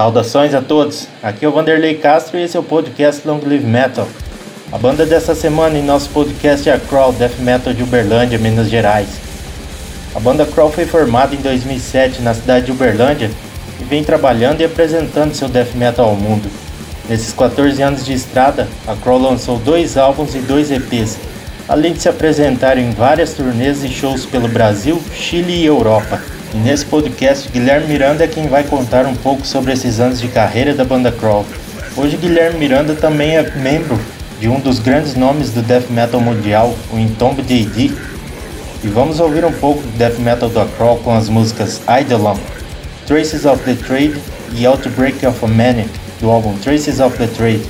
Saudações a todos, aqui é o Vanderlei Castro e esse é o podcast Long Live Metal. A banda dessa semana em nosso podcast é a Crawl Death Metal de Uberlândia, Minas Gerais. A banda Crawl foi formada em 2007 na cidade de Uberlândia e vem trabalhando e apresentando seu death metal ao mundo. Nesses 14 anos de estrada, a Crawl lançou dois álbuns e dois EPs, além de se apresentar em várias turnês e shows pelo Brasil, Chile e Europa. E nesse podcast, Guilherme Miranda é quem vai contar um pouco sobre esses anos de carreira da banda Crawl. Hoje, Guilherme Miranda também é membro de um dos grandes nomes do death metal mundial, o Entomb D.D. E vamos ouvir um pouco do death metal da Crawl com as músicas Eidolon, Traces of the Trade e Outbreak of a Manic, do álbum Traces of the Trade.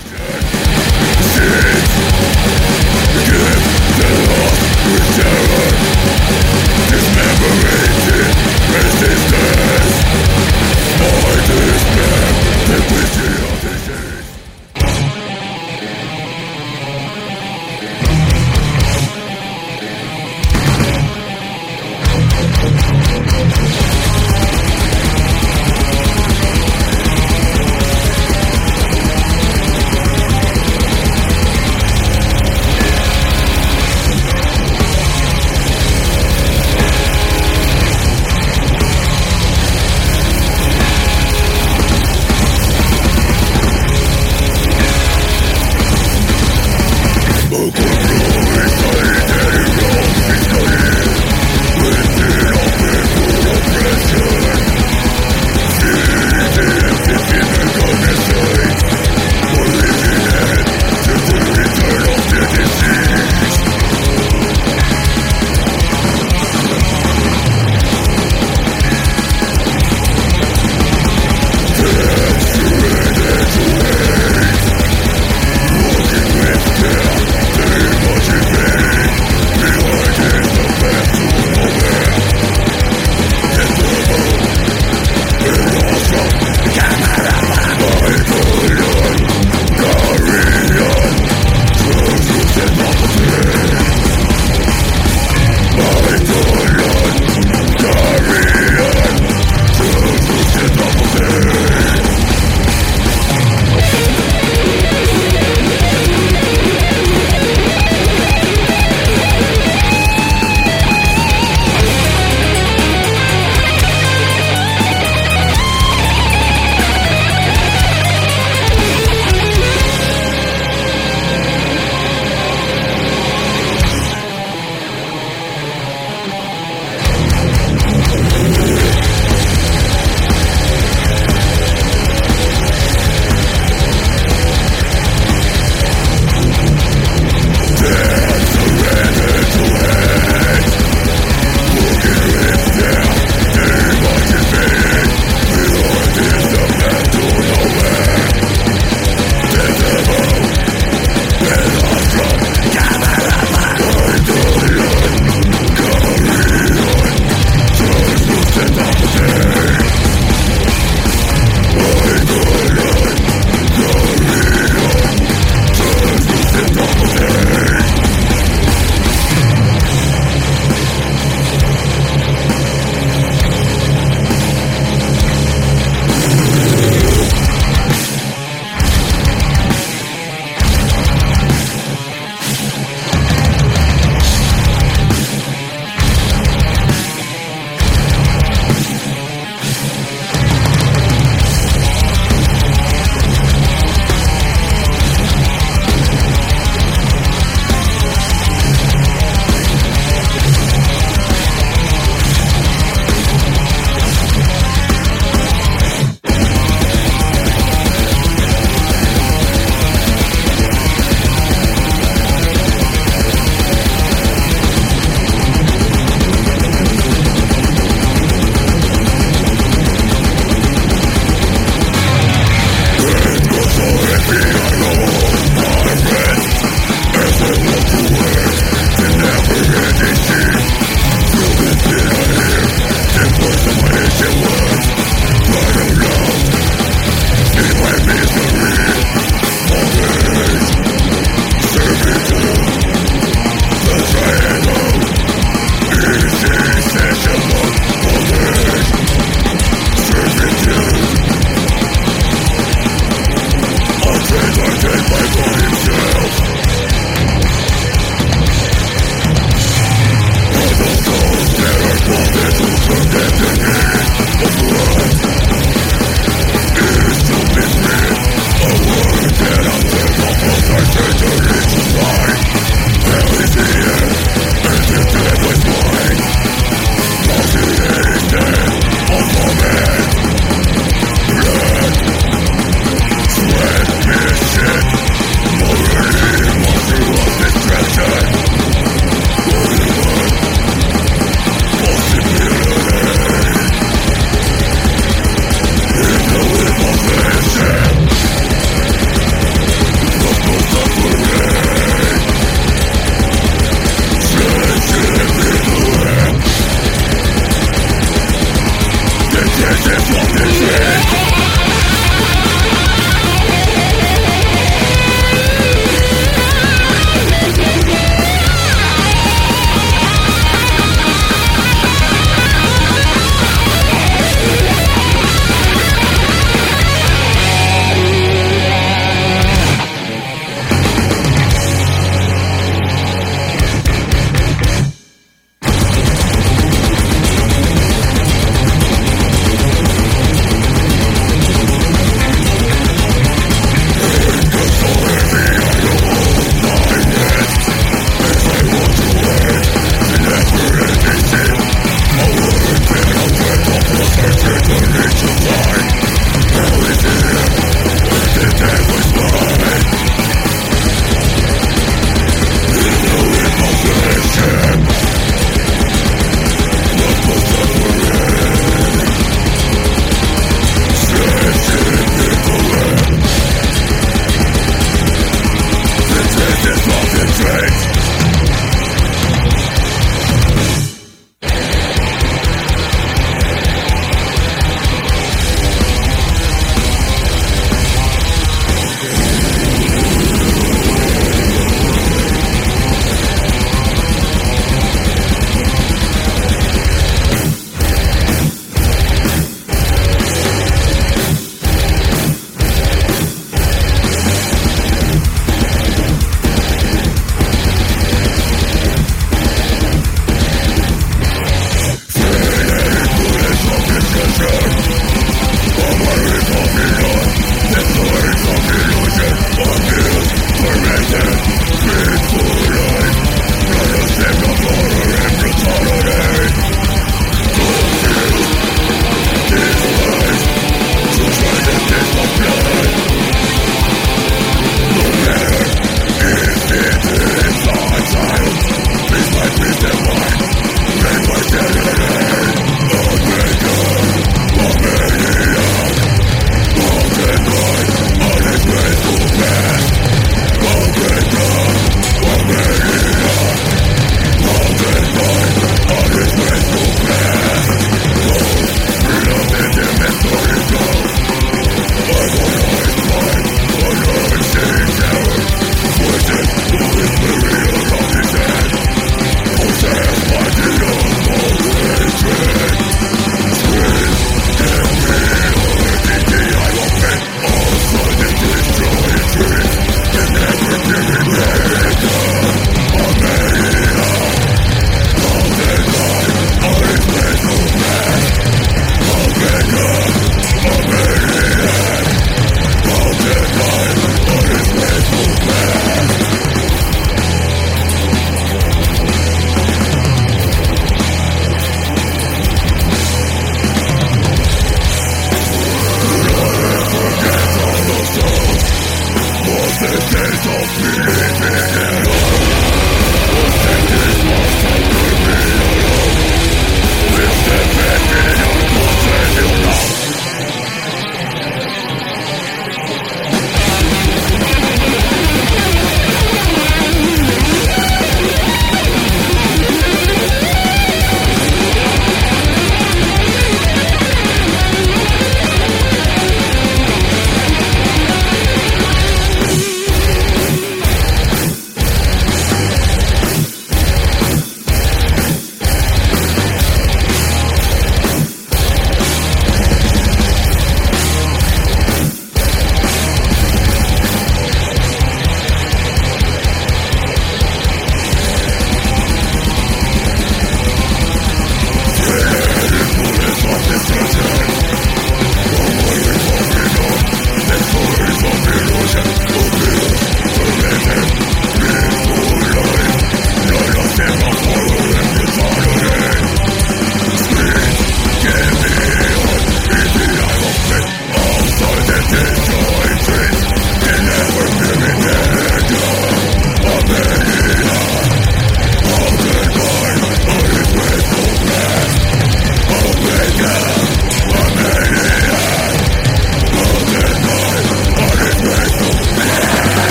Yeah.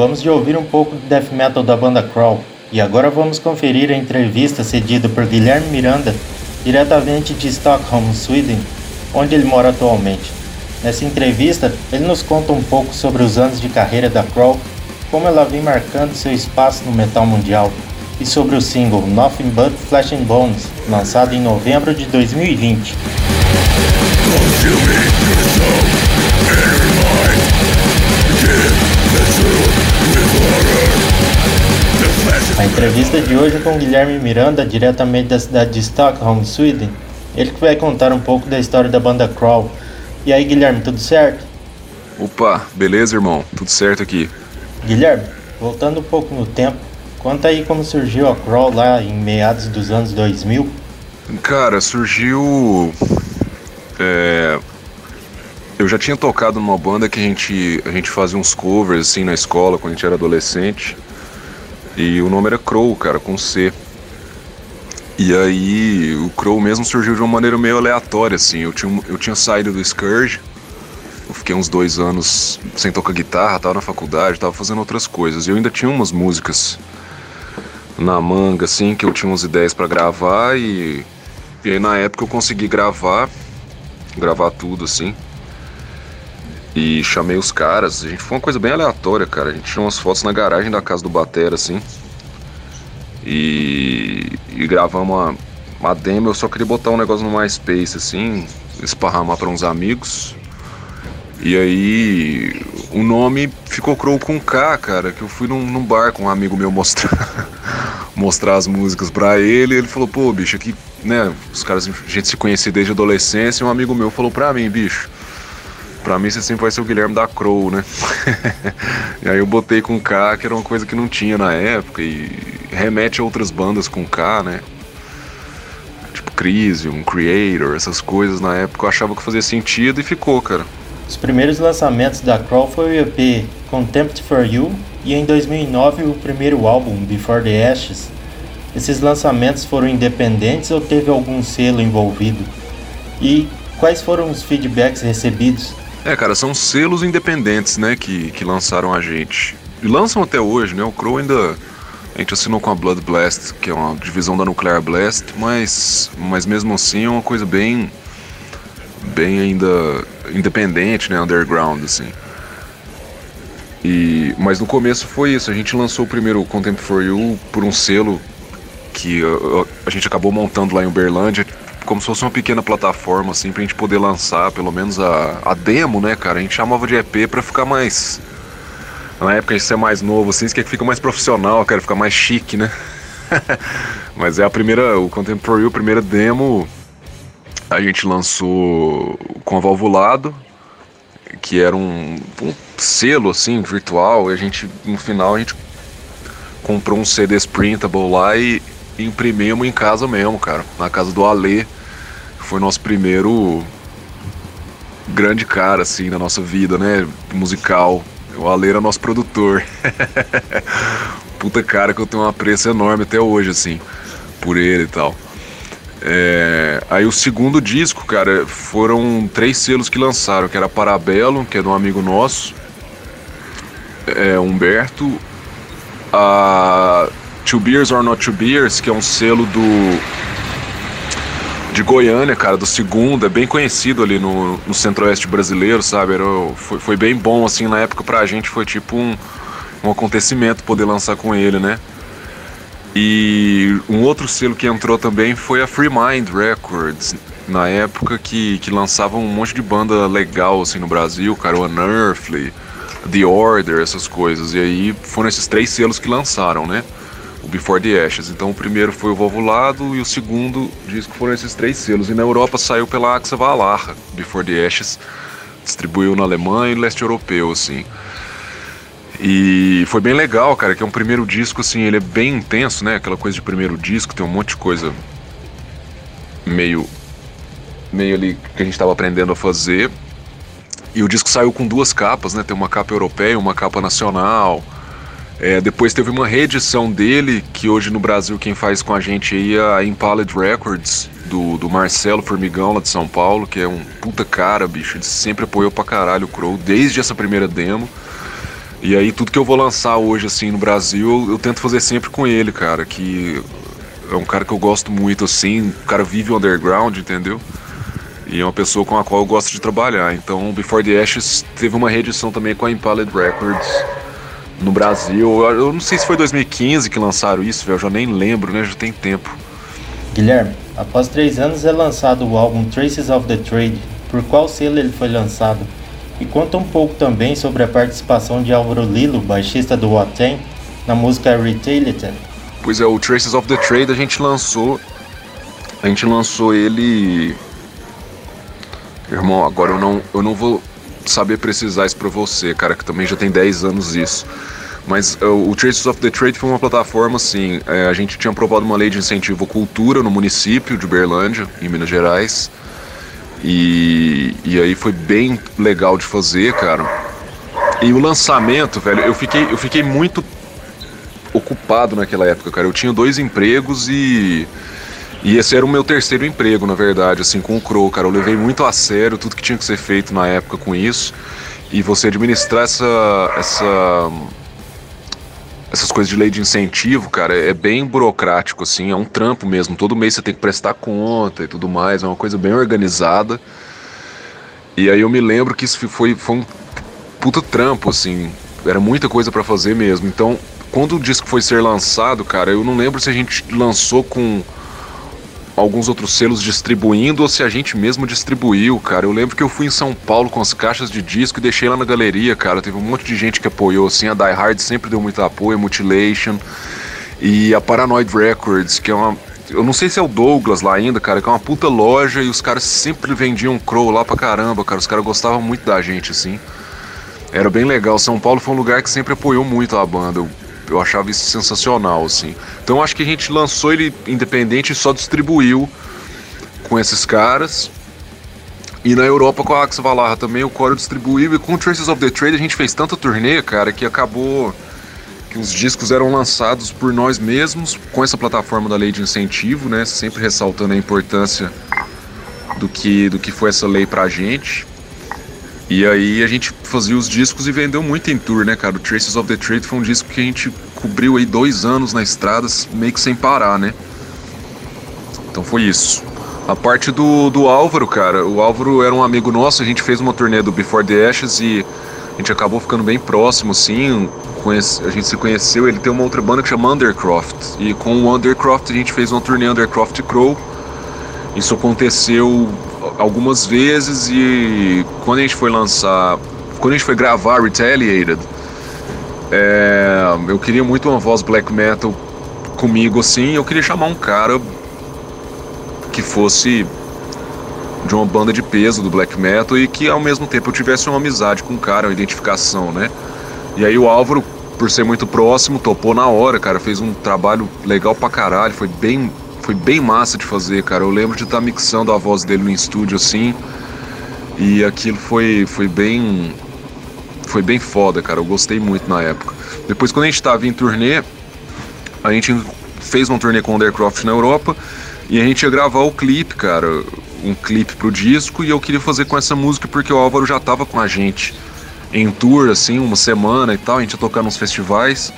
Acabamos de ouvir um pouco do death metal da banda Crawl e agora vamos conferir a entrevista cedida por Guilherme Miranda, diretamente de Stockholm, Sweden, onde ele mora atualmente. Nessa entrevista, ele nos conta um pouco sobre os anos de carreira da Crawl, como ela vem marcando seu espaço no metal mundial, e sobre o single Nothing But Flesh and Bones, lançado em novembro de 2020. A entrevista de hoje é com Guilherme Miranda, diretamente da cidade de Stockholm, Sweden. Ele que vai contar um pouco da história da banda Crawl. E aí, Guilherme, tudo certo? Opa, beleza, irmão? Tudo certo aqui. Guilherme, voltando um pouco no tempo, conta aí como surgiu a Crawl lá em meados dos anos 2000. Cara, surgiu. É, eu já tinha tocado numa banda que a gente, a gente fazia uns covers assim na escola quando a gente era adolescente. E o nome era Crow, cara, com C. E aí o Crow mesmo surgiu de uma maneira meio aleatória, assim. Eu tinha, eu tinha saído do Scourge, eu fiquei uns dois anos sem tocar guitarra, tava na faculdade, tava fazendo outras coisas. E eu ainda tinha umas músicas na manga, assim, que eu tinha umas ideias para gravar e, e aí na época eu consegui gravar, gravar tudo, assim. E chamei os caras. A gente foi uma coisa bem aleatória, cara. A gente tinha umas fotos na garagem da casa do Batera, assim. E, e gravamos uma, uma demo. Eu só queria botar um negócio no MySpace, assim, esparramar para uns amigos. E aí o nome ficou Crow com K, cara, que eu fui num, num bar com um amigo meu mostrar mostrar as músicas pra ele, ele falou, pô, bicho, aqui, né, os caras, a gente se conhecia desde adolescência, e um amigo meu falou pra mim, bicho, Pra mim você sempre vai ser o Guilherme da Crow, né? e aí eu botei com K, que era uma coisa que não tinha na época, e remete a outras bandas com K, né? Tipo Crisium, Creator, essas coisas na época eu achava que fazia sentido e ficou, cara. Os primeiros lançamentos da Crow foi o EP Contempt for You e em 2009 o primeiro álbum Before the Ashes. Esses lançamentos foram independentes ou teve algum selo envolvido? E quais foram os feedbacks recebidos? É, cara, são selos independentes, né, que, que lançaram a gente. E lançam até hoje, né? O Crow ainda. A gente assinou com a Blood Blast, que é uma divisão da Nuclear Blast, mas, mas mesmo assim é uma coisa bem. bem ainda independente, né? Underground, assim. E, mas no começo foi isso, a gente lançou o primeiro Contempt for You por um selo que a, a gente acabou montando lá em Uberlândia, como se fosse uma pequena plataforma, assim, pra gente poder lançar pelo menos a, a demo, né, cara? A gente chamava de EP pra ficar mais. Na época a gente ser mais novo, assim, isso quer que fica mais profissional, quer ficar mais chique, né? Mas é a primeira, o Contemporary, a primeira demo, a gente lançou com a Valvulado, que era um, um selo, assim, virtual, e a gente, no final, a gente comprou um CD printable lá e imprimimos em casa mesmo, cara, na casa do Alê foi nosso primeiro grande cara, assim, na nossa vida, né? Musical. O Ale era nosso produtor. Puta cara que eu tenho um apreço enorme até hoje, assim, por ele e tal. É... Aí o segundo disco, cara, foram três selos que lançaram, que era Parabelo, que é de um amigo nosso, é, Humberto, a Two Beers or Not Two Beers, que é um selo do de Goiânia, cara, do segundo, é bem conhecido ali no, no centro-oeste brasileiro, sabe? Era, foi, foi bem bom, assim, na época pra gente foi tipo um, um acontecimento poder lançar com ele, né? E um outro selo que entrou também foi a Free Mind Records, na época que, que lançava um monte de banda legal, assim, no Brasil, cara, o Unearthly, The Order, essas coisas. E aí foram esses três selos que lançaram, né? Before the Ashes. Então o primeiro foi o Volvulado e o segundo disco foram esses três selos. E na Europa saiu pela Axa Valarra, Before the Ashes. Distribuiu na Alemanha e leste europeu, assim. E foi bem legal, cara, que é um primeiro disco, assim, ele é bem intenso, né? Aquela coisa de primeiro disco, tem um monte de coisa meio. meio ali que a gente estava aprendendo a fazer. E o disco saiu com duas capas, né? Tem uma capa europeia uma capa nacional. É, depois teve uma reedição dele, que hoje no Brasil quem faz com a gente aí é a Impaled Records, do, do Marcelo Formigão lá de São Paulo, que é um puta cara, bicho. Ele sempre apoiou pra caralho o Crow, desde essa primeira demo. E aí tudo que eu vou lançar hoje, assim, no Brasil, eu, eu tento fazer sempre com ele, cara, que é um cara que eu gosto muito, assim, o cara vive o underground, entendeu? E é uma pessoa com a qual eu gosto de trabalhar. Então, Before the Ashes teve uma reedição também com a Impaled Records no Brasil. Eu não sei se foi 2015 que lançaram isso, eu já nem lembro, né? Já tem tempo. Guilherme, após três anos é lançado o álbum Traces of the Trade. Por qual selo ele foi lançado? E conta um pouco também sobre a participação de Álvaro Lilo, baixista do Watem, na música Retailed. Pois é, o Traces of the Trade a gente lançou. A gente lançou ele. Irmão, agora eu não, eu não vou saber precisar isso pra você, cara, que também já tem 10 anos isso. Mas uh, o Traces of Trade foi uma plataforma assim. É, a gente tinha aprovado uma lei de incentivo cultura no município de Berlândia, em Minas Gerais. E, e aí foi bem legal de fazer, cara. E o lançamento, velho, eu fiquei, eu fiquei muito ocupado naquela época, cara. Eu tinha dois empregos e. E esse era o meu terceiro emprego, na verdade, assim, com o Crow, cara. Eu levei muito a sério tudo que tinha que ser feito na época com isso. E você administrar essa. essa essas coisas de lei de incentivo, cara, é bem burocrático, assim, é um trampo mesmo. Todo mês você tem que prestar conta e tudo mais, é uma coisa bem organizada. E aí eu me lembro que isso foi, foi um puta trampo, assim, era muita coisa para fazer mesmo. Então, quando o disco foi ser lançado, cara, eu não lembro se a gente lançou com alguns outros selos distribuindo ou se a gente mesmo distribuiu, cara. Eu lembro que eu fui em São Paulo com as caixas de disco e deixei lá na galeria, cara. Teve um monte de gente que apoiou, assim. A Die Hard sempre deu muito apoio, a Mutilation. E a Paranoid Records, que é uma. Eu não sei se é o Douglas lá ainda, cara, que é uma puta loja e os caras sempre vendiam Crow lá pra caramba, cara. Os caras gostavam muito da gente, assim. Era bem legal. São Paulo foi um lugar que sempre apoiou muito a banda. Eu achava isso sensacional, assim. Então acho que a gente lançou ele independente e só distribuiu com esses caras. E na Europa com a Axel Valarra também o Core distribuiu. E com o Traces of the Trade a gente fez tanta turnê, cara, que acabou que os discos eram lançados por nós mesmos com essa plataforma da lei de incentivo, né? Sempre ressaltando a importância do que, do que foi essa lei pra gente. E aí a gente fazia os discos e vendeu muito em tour, né, cara? O Traces of the Trade foi um disco que a gente cobriu aí dois anos na estrada, meio que sem parar, né? Então foi isso. A parte do, do Álvaro, cara, o Álvaro era um amigo nosso, a gente fez uma turnê do Before the Ashes e a gente acabou ficando bem próximo, assim. Conhece, a gente se conheceu, ele tem uma outra banda que chama Undercroft. E com o Undercroft a gente fez uma turnê Undercroft Crow. Isso aconteceu algumas vezes e quando a gente foi lançar, quando a gente foi gravar Retaliated, é, eu queria muito uma voz black metal comigo assim, eu queria chamar um cara que fosse de uma banda de peso do black metal e que ao mesmo tempo eu tivesse uma amizade com o cara, uma identificação, né? E aí o Álvaro, por ser muito próximo, topou na hora, cara, fez um trabalho legal pra caralho, foi bem foi bem massa de fazer, cara. Eu lembro de estar tá mixando a voz dele no estúdio assim. E aquilo foi, foi bem. Foi bem foda, cara. Eu gostei muito na época. Depois, quando a gente tava em turnê, a gente fez uma turnê com o Undercroft na Europa. E a gente ia gravar o clipe, cara. Um clipe pro disco. E eu queria fazer com essa música porque o Álvaro já tava com a gente em tour, assim, uma semana e tal. A gente ia tocar nos festivais.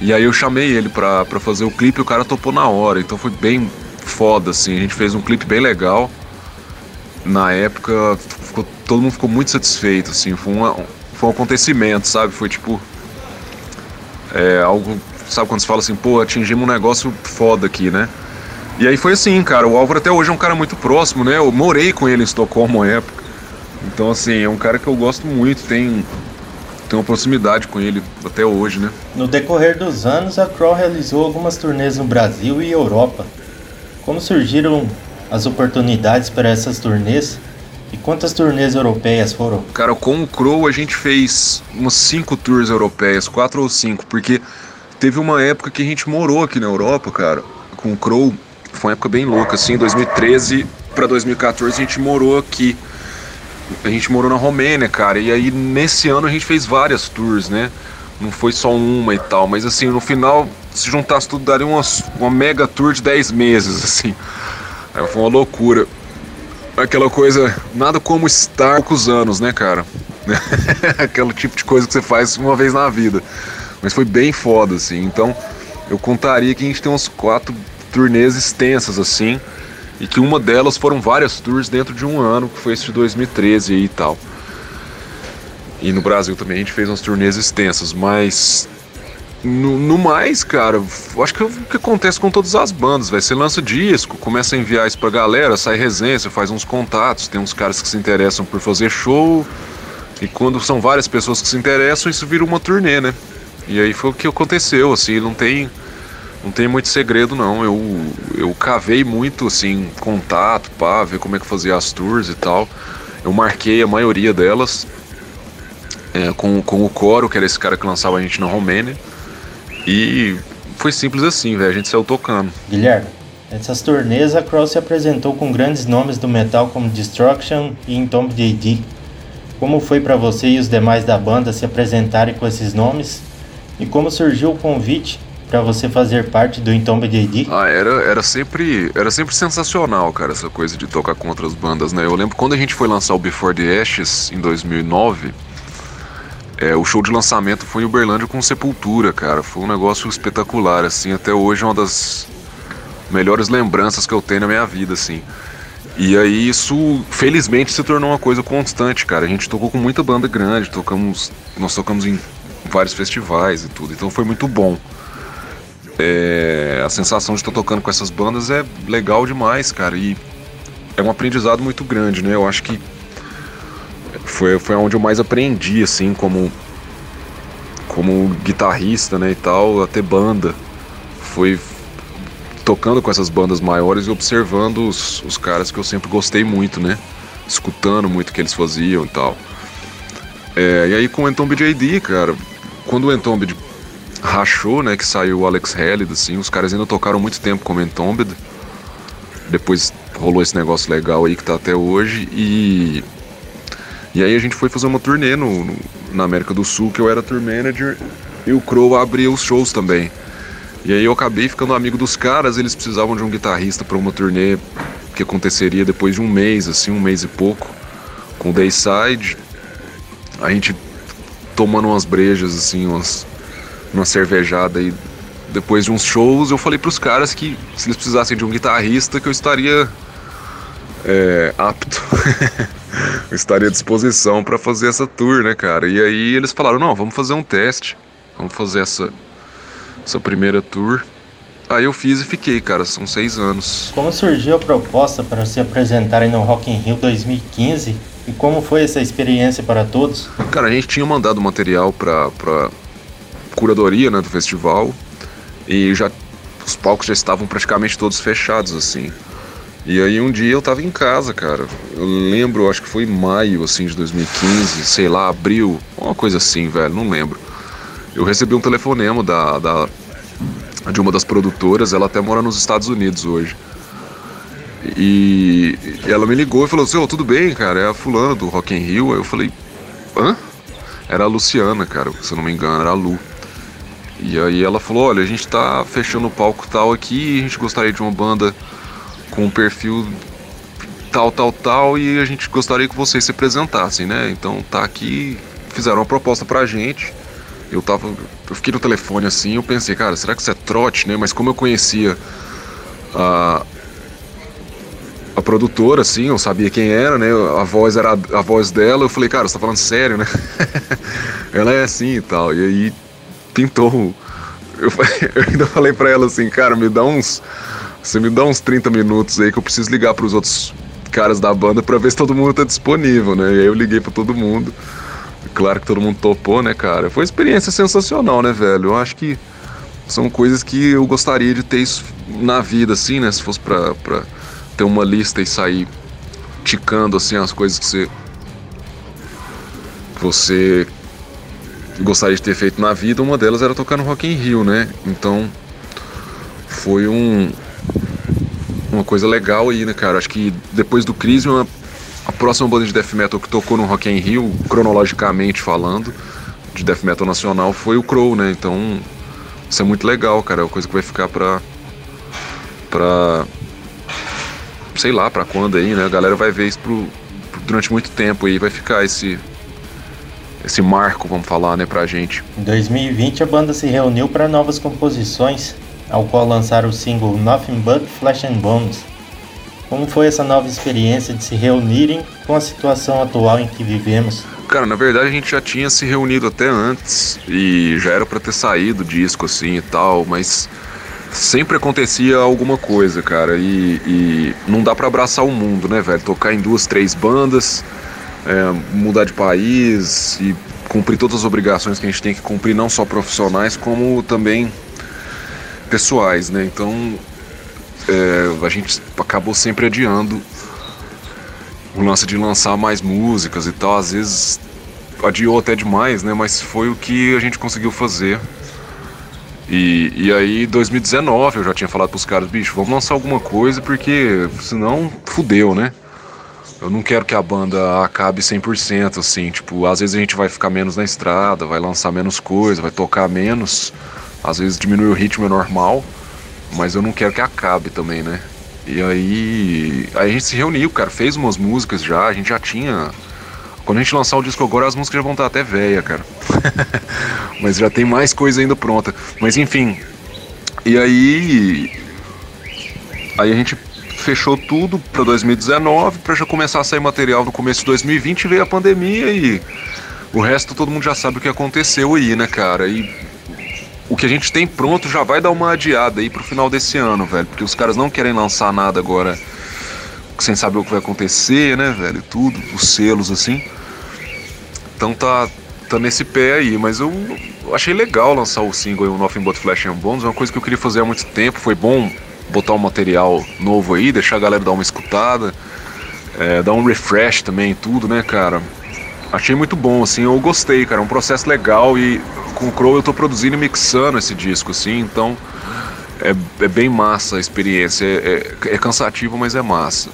E aí eu chamei ele pra, pra fazer o clipe e o cara topou na hora. Então foi bem foda, assim. A gente fez um clipe bem legal. Na época, ficou, todo mundo ficou muito satisfeito, assim. Foi, uma, foi um acontecimento, sabe? Foi tipo. É, algo. Sabe quando você fala assim, pô, atingimos um negócio foda aqui, né? E aí foi assim, cara. O Álvaro até hoje é um cara muito próximo, né? Eu morei com ele em Estocolmo uma época. Então, assim, é um cara que eu gosto muito. Tem tenho uma proximidade com ele até hoje, né? No decorrer dos anos, a Crow realizou algumas turnês no Brasil e Europa. Como surgiram as oportunidades para essas turnês? E quantas turnês europeias foram? Cara, com o Crow a gente fez umas cinco tours europeias, quatro ou cinco, porque teve uma época que a gente morou aqui na Europa, cara, com o Crow. Foi uma época bem louca, assim, 2013 para 2014 a gente morou aqui a gente morou na Romênia, cara, e aí nesse ano a gente fez várias tours, né? Não foi só uma e tal, mas assim, no final, se juntasse tudo, daria uma, uma mega tour de 10 meses, assim. Aí foi uma loucura. Aquela coisa, nada como estar poucos anos, né, cara? Aquele tipo de coisa que você faz uma vez na vida. Mas foi bem foda, assim. Então, eu contaria que a gente tem uns quatro turnês extensas, assim. E que uma delas foram várias tours dentro de um ano, que foi esse de 2013 e tal. E no Brasil também a gente fez umas turnês extensas, mas no, no, mais, cara, acho que é o que acontece com todas as bandas, vai Você lança disco, começa a enviar isso pra galera, sai resenha, você faz uns contatos, tem uns caras que se interessam por fazer show. E quando são várias pessoas que se interessam, isso vira uma turnê, né? E aí foi o que aconteceu, assim, não tem. Não tem muito segredo não. Eu, eu cavei muito assim, contato, pá, ver como é que fazia as tours e tal. Eu marquei a maioria delas é, com, com o Coro, que era esse cara que lançava a gente na Romênia. E foi simples assim, velho. A gente saiu tocando. Guilherme, nessas turnês a Cross se apresentou com grandes nomes do metal como Destruction e Entombed AD. Como foi para você e os demais da banda se apresentarem com esses nomes? E como surgiu o convite para você fazer parte do Entombed AD? Ah, era, era, sempre, era sempre sensacional, cara, essa coisa de tocar com outras bandas, né? Eu lembro quando a gente foi lançar o Before the Ashes em 2009 é, o show de lançamento foi em Uberlândia com Sepultura, cara. Foi um negócio espetacular, assim. Até hoje é uma das melhores lembranças que eu tenho na minha vida, assim. E aí isso, felizmente, se tornou uma coisa constante, cara. A gente tocou com muita banda grande, tocamos, nós tocamos em vários festivais e tudo. Então foi muito bom. É, a sensação de estar tocando com essas bandas é legal demais, cara. E é um aprendizado muito grande, né? Eu acho que foi, foi onde eu mais aprendi, assim, como, como guitarrista, né, e tal, a ter banda. Foi tocando com essas bandas maiores e observando os, os caras que eu sempre gostei muito, né, escutando muito o que eles faziam e tal. É, e aí com o Entombed JD, cara, quando o Entombed rachou, né, que saiu o Alex Haley, assim, os caras ainda tocaram muito tempo como Entombed. Depois rolou esse negócio legal aí que tá até hoje e e aí a gente foi fazer uma turnê no, no, na América do Sul, que eu era tour manager, e o Crow abria os shows também. E aí eu acabei ficando amigo dos caras, eles precisavam de um guitarrista para uma turnê que aconteceria depois de um mês, assim, um mês e pouco, com o Dayside. A gente tomando umas brejas, assim, umas, uma cervejada aí. Depois de uns shows, eu falei pros caras que se eles precisassem de um guitarrista, que eu estaria é, apto. estaria à disposição para fazer essa tour, né, cara? E aí eles falaram: não, vamos fazer um teste, vamos fazer essa, essa primeira tour. Aí eu fiz e fiquei, cara, são seis anos. Como surgiu a proposta para se apresentarem no Rock in Rio 2015 e como foi essa experiência para todos? Cara, a gente tinha mandado material para curadoria né, do festival e já os palcos já estavam praticamente todos fechados, assim. E aí um dia eu tava em casa, cara. Eu lembro, acho que foi maio, assim, de 2015, sei lá, abril, uma coisa assim, velho, não lembro. Eu recebi um telefonema da, da de uma das produtoras, ela até mora nos Estados Unidos hoje. E, e ela me ligou e falou assim, oh, tudo bem, cara, é a fulana do Rock in Rio. Aí eu falei, hã? Era a Luciana, cara, se eu não me engano, era a Lu. E aí ela falou, olha, a gente tá fechando o palco tal aqui, a gente gostaria de uma banda com um perfil tal, tal, tal, e a gente gostaria que vocês se apresentassem, né? Então tá aqui, fizeram uma proposta pra gente. Eu tava. Eu fiquei no telefone assim, eu pensei, cara, será que isso é trote, né? Mas como eu conhecia a. A produtora, assim, eu sabia quem era, né? A voz era a, a voz dela, eu falei, cara, você tá falando sério, né? ela é assim e tal. E aí pintou. Eu, eu ainda falei pra ela assim, cara, me dá uns você me dá uns 30 minutos aí que eu preciso ligar para os outros caras da banda para ver se todo mundo tá disponível, né? E aí eu liguei para todo mundo. Claro que todo mundo topou, né, cara? Foi uma experiência sensacional, né, velho? Eu acho que são coisas que eu gostaria de ter isso na vida, assim, né? Se fosse pra, pra ter uma lista e sair ticando, assim, as coisas que você. você gostaria de ter feito na vida, uma delas era tocar no Rock in Rio, né? Então foi um, uma coisa legal aí, né, cara? Acho que depois do Crisium, a próxima banda de death metal que tocou no Rock in Rio, cronologicamente falando, de death metal nacional, foi o Crow, né? Então, isso é muito legal, cara. É uma coisa que vai ficar pra. pra. sei lá, pra quando aí, né? A galera vai ver isso pro, durante muito tempo aí, vai ficar esse. Esse marco, vamos falar, né, pra gente. Em 2020 a banda se reuniu para novas composições, ao qual lançaram o single Nothing But Flesh and Bones. Como foi essa nova experiência de se reunirem com a situação atual em que vivemos? Cara, na verdade a gente já tinha se reunido até antes e já era para ter saído o disco assim e tal, mas sempre acontecia alguma coisa, cara, e, e não dá para abraçar o mundo, né, velho? Tocar em duas, três bandas, é, mudar de país e cumprir todas as obrigações que a gente tem que cumprir, não só profissionais, como também pessoais, né? Então é, a gente acabou sempre adiando o lance de lançar mais músicas e tal. Às vezes adiou até demais, né? Mas foi o que a gente conseguiu fazer. E, e aí, 2019, eu já tinha falado pros caras, bicho, vamos lançar alguma coisa, porque senão fudeu, né? Eu não quero que a banda acabe 100%, assim, tipo, às vezes a gente vai ficar menos na estrada, vai lançar menos coisa, vai tocar menos, às vezes diminui o ritmo, é normal, mas eu não quero que acabe também, né? E aí, aí a gente se reuniu, cara, fez umas músicas já, a gente já tinha. Quando a gente lançar o disco agora, as músicas já vão estar até velha, cara. Mas já tem mais coisa ainda pronta. Mas enfim. E aí. Aí a gente fechou tudo para 2019 para já começar a sair material no começo de 2020 veio a pandemia e o resto todo mundo já sabe o que aconteceu aí, né, cara? E o que a gente tem pronto já vai dar uma adiada aí pro final desse ano, velho. Porque os caras não querem lançar nada agora sem saber o que vai acontecer, né, velho? Tudo, os selos assim. Então tá, tá nesse pé aí, mas eu achei legal lançar o single o Nothing But Flash and Bones, é uma coisa que eu queria fazer há muito tempo, foi bom botar um material novo aí, deixar a galera dar uma escutada, é, dar um refresh também tudo, né, cara? Achei muito bom, assim, eu gostei, cara, é um processo legal e com o Crow eu tô produzindo e mixando esse disco, assim, então é, é bem massa a experiência. É, é, é cansativo, mas é massa.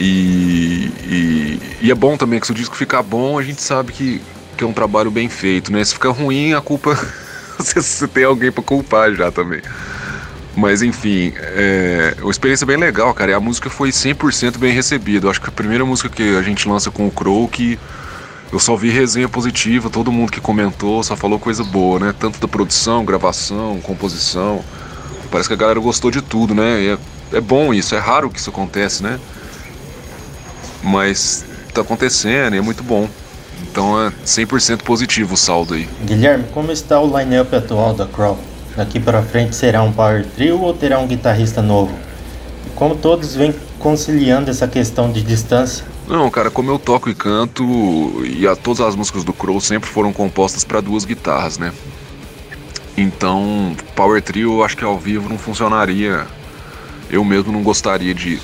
E, e, e, é bom também que se o disco ficar bom, a gente sabe que, que é um trabalho bem feito, né? Se ficar ruim, a culpa. você tem alguém para culpar já também. Mas enfim, é uma experiência bem legal, cara. E a música foi 100% bem recebida. Eu acho que a primeira música que a gente lança com o Crow que eu só vi resenha positiva, todo mundo que comentou só falou coisa boa, né? Tanto da produção, gravação, composição. Parece que a galera gostou de tudo, né? É, é, bom isso, é raro que isso acontece, né? Mas tá acontecendo e é muito bom. Então é 100% positivo o saldo aí. Guilherme, como está o line-up atual da Crow? Daqui para frente será um power trio ou terá um guitarrista novo? E como todos vêm conciliando essa questão de distância? Não, cara, como eu toco e canto, e a, todas as músicas do Crow sempre foram compostas para duas guitarras, né? Então, Power Trio eu acho que ao vivo não funcionaria. Eu mesmo não gostaria de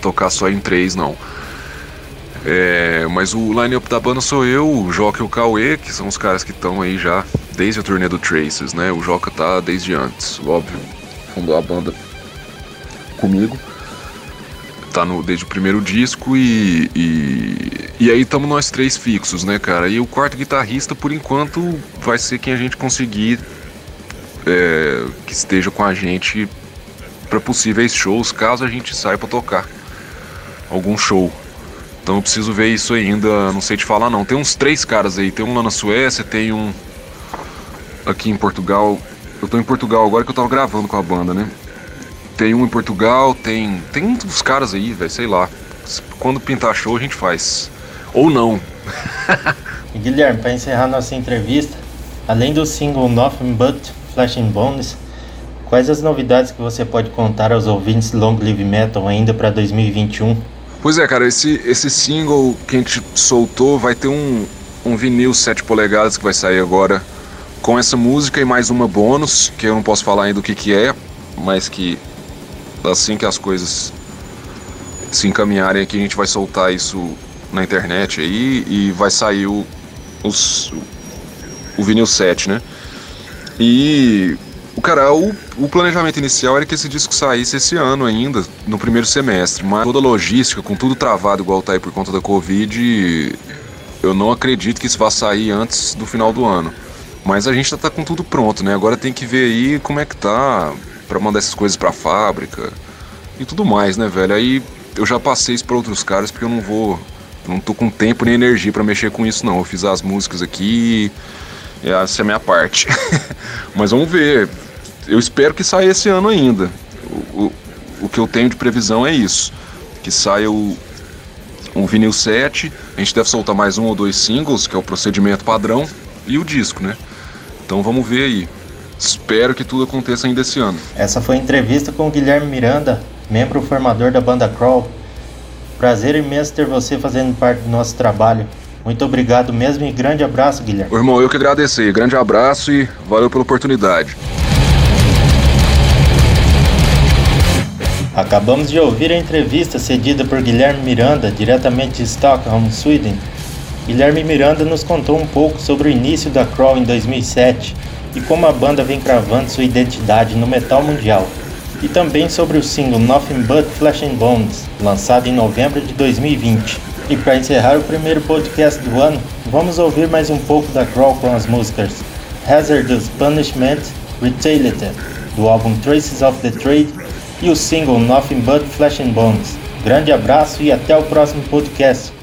tocar só em três, não. É, mas o line-up da banda sou eu, o Joca e o Cauê, que são os caras que estão aí já desde a turnê do Traces, né? O Joca tá desde antes, óbvio. Fundou a banda comigo tá no, desde o primeiro disco e, e, e aí estamos nós três fixos, né, cara? E o quarto guitarrista, por enquanto, vai ser quem a gente conseguir é, que esteja com a gente para possíveis shows, caso a gente saia para tocar algum show. Então eu preciso ver isso ainda, não sei te falar não. Tem uns três caras aí, tem um lá na Suécia, tem um aqui em Portugal. Eu tô em Portugal agora que eu tava gravando com a banda, né? Tem um em Portugal, tem. Tem uns caras aí, velho, sei lá. Quando pintar show a gente faz. Ou não. e Guilherme, para encerrar nossa entrevista, além do single Nothing But Flash and Bones, quais as novidades que você pode contar aos ouvintes Long Live Metal ainda para 2021? Pois é, cara, esse, esse single que a gente soltou vai ter um, um vinil 7 polegadas que vai sair agora com essa música e mais uma bônus, que eu não posso falar ainda o que, que é, mas que assim que as coisas se encaminharem aqui, a gente vai soltar isso na internet aí e vai sair o, os, o vinil 7, né? E o cara, o, o, planejamento inicial era que esse disco saísse esse ano ainda, no primeiro semestre, mas toda a logística, com tudo travado igual tá aí por conta da Covid, eu não acredito que isso vá sair antes do final do ano. Mas a gente já tá com tudo pronto, né? Agora tem que ver aí como é que tá para mandar essas coisas para a fábrica e tudo mais, né, velho? Aí eu já passei isso para outros caras porque eu não vou Não tô com tempo nem energia para mexer com isso não. Eu fiz as músicas aqui, essa é a minha parte. Mas vamos ver. Eu espero que saia esse ano ainda. O, o, o que eu tenho de previsão é isso. Que saia o, um vinil 7, a gente deve soltar mais um ou dois singles, que é o procedimento padrão, e o disco, né? Então vamos ver aí. Espero que tudo aconteça ainda esse ano. Essa foi a entrevista com o Guilherme Miranda, membro formador da banda Crawl. Prazer imenso ter você fazendo parte do nosso trabalho. Muito obrigado mesmo e grande abraço, Guilherme. Ô, irmão, eu que agradecer. Grande abraço e valeu pela oportunidade. Acabamos de ouvir a entrevista cedida por Guilherme Miranda, diretamente de Stockholm, Sweden. Guilherme Miranda nos contou um pouco sobre o início da Crawl em 2007 e como a banda vem cravando sua identidade no metal mundial, e também sobre o single Nothing But Flesh and Bones, lançado em novembro de 2020. E para encerrar o primeiro podcast do ano, vamos ouvir mais um pouco da Crawl com as músicas Hazardous Punishment Retailed, do álbum Traces of the Trade e o single Nothing But Flesh and Bones. Grande abraço e até o próximo podcast.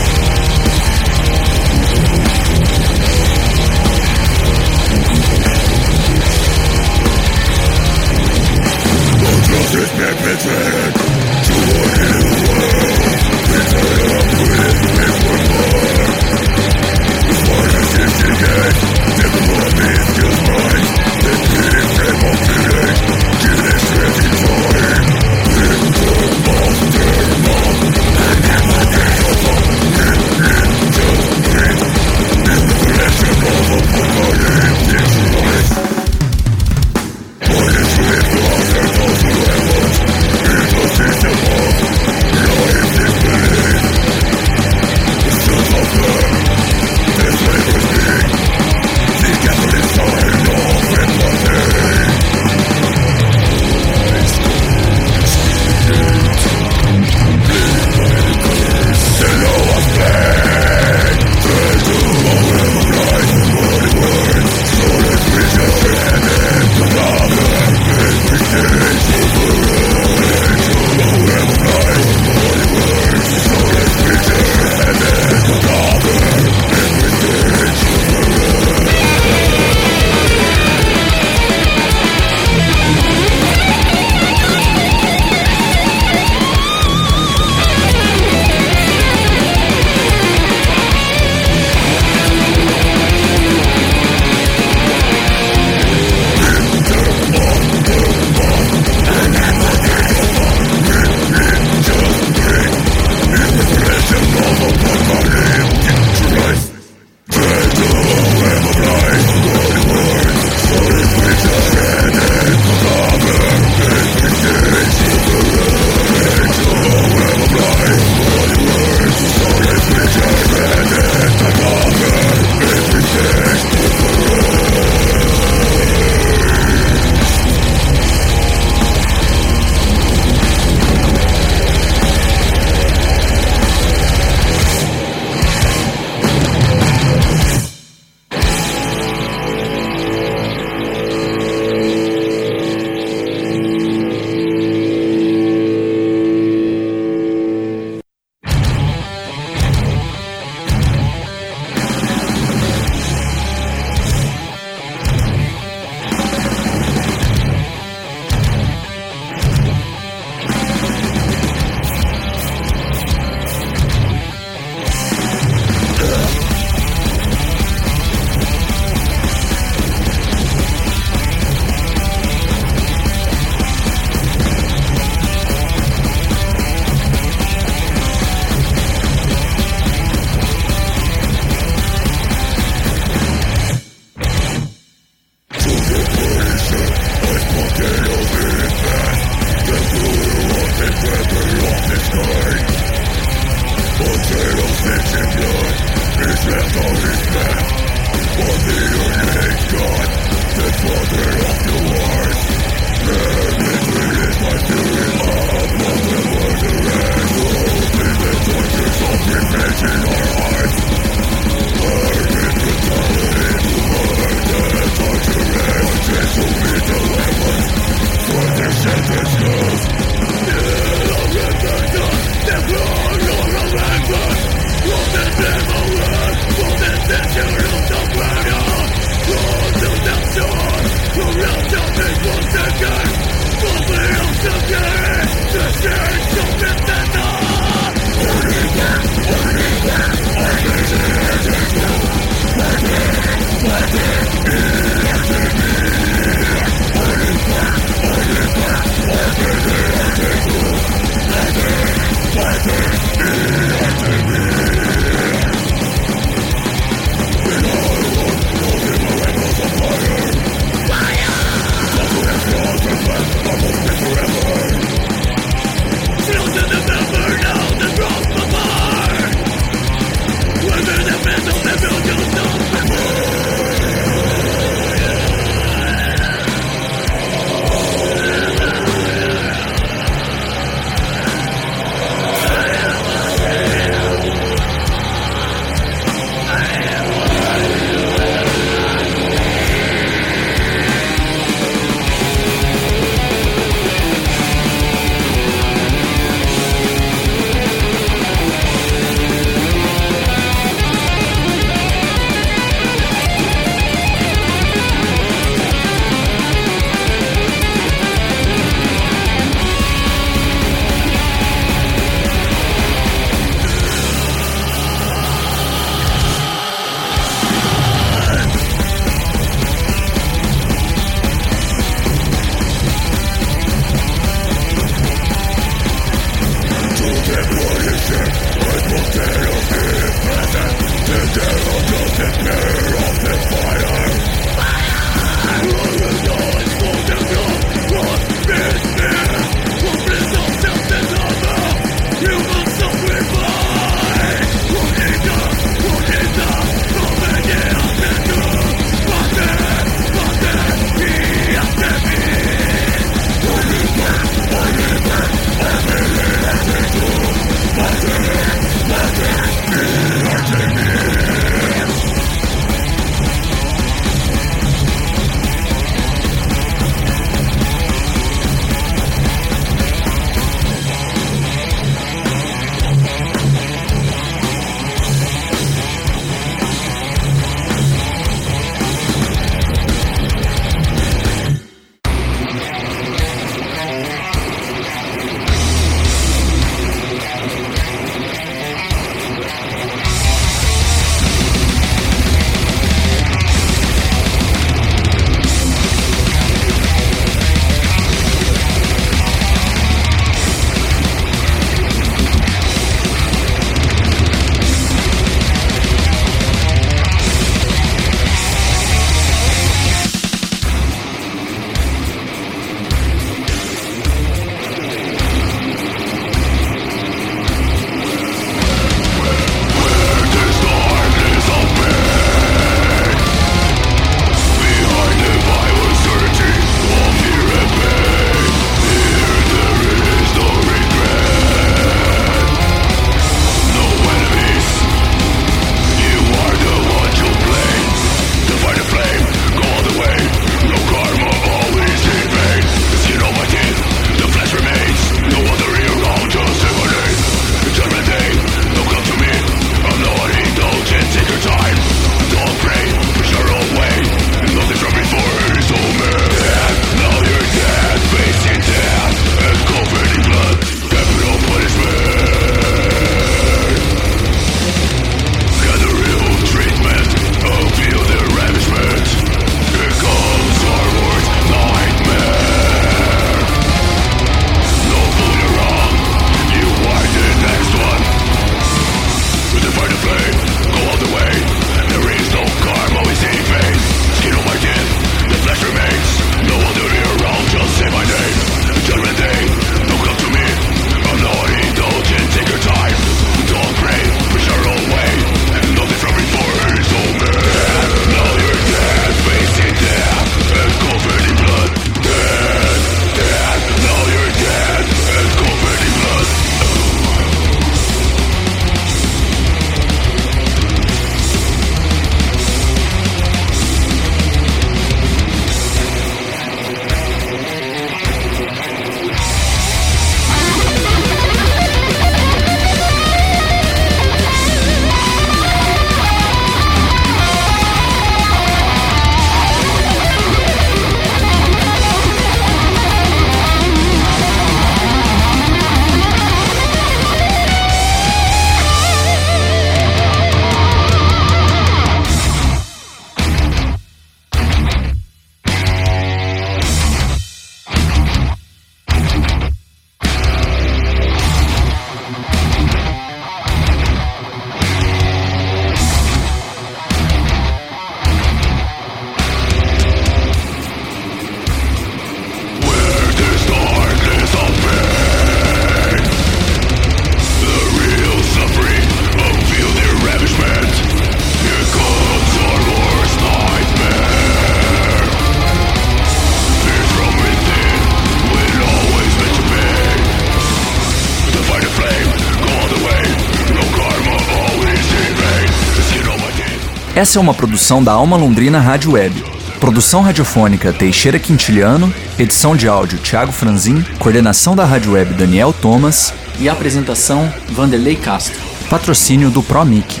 Essa é uma produção da Alma Londrina Rádio Web. Produção radiofônica Teixeira Quintiliano, edição de áudio Thiago Franzin, coordenação da Rádio Web Daniel Thomas e apresentação Vanderlei Castro. Patrocínio do ProMic.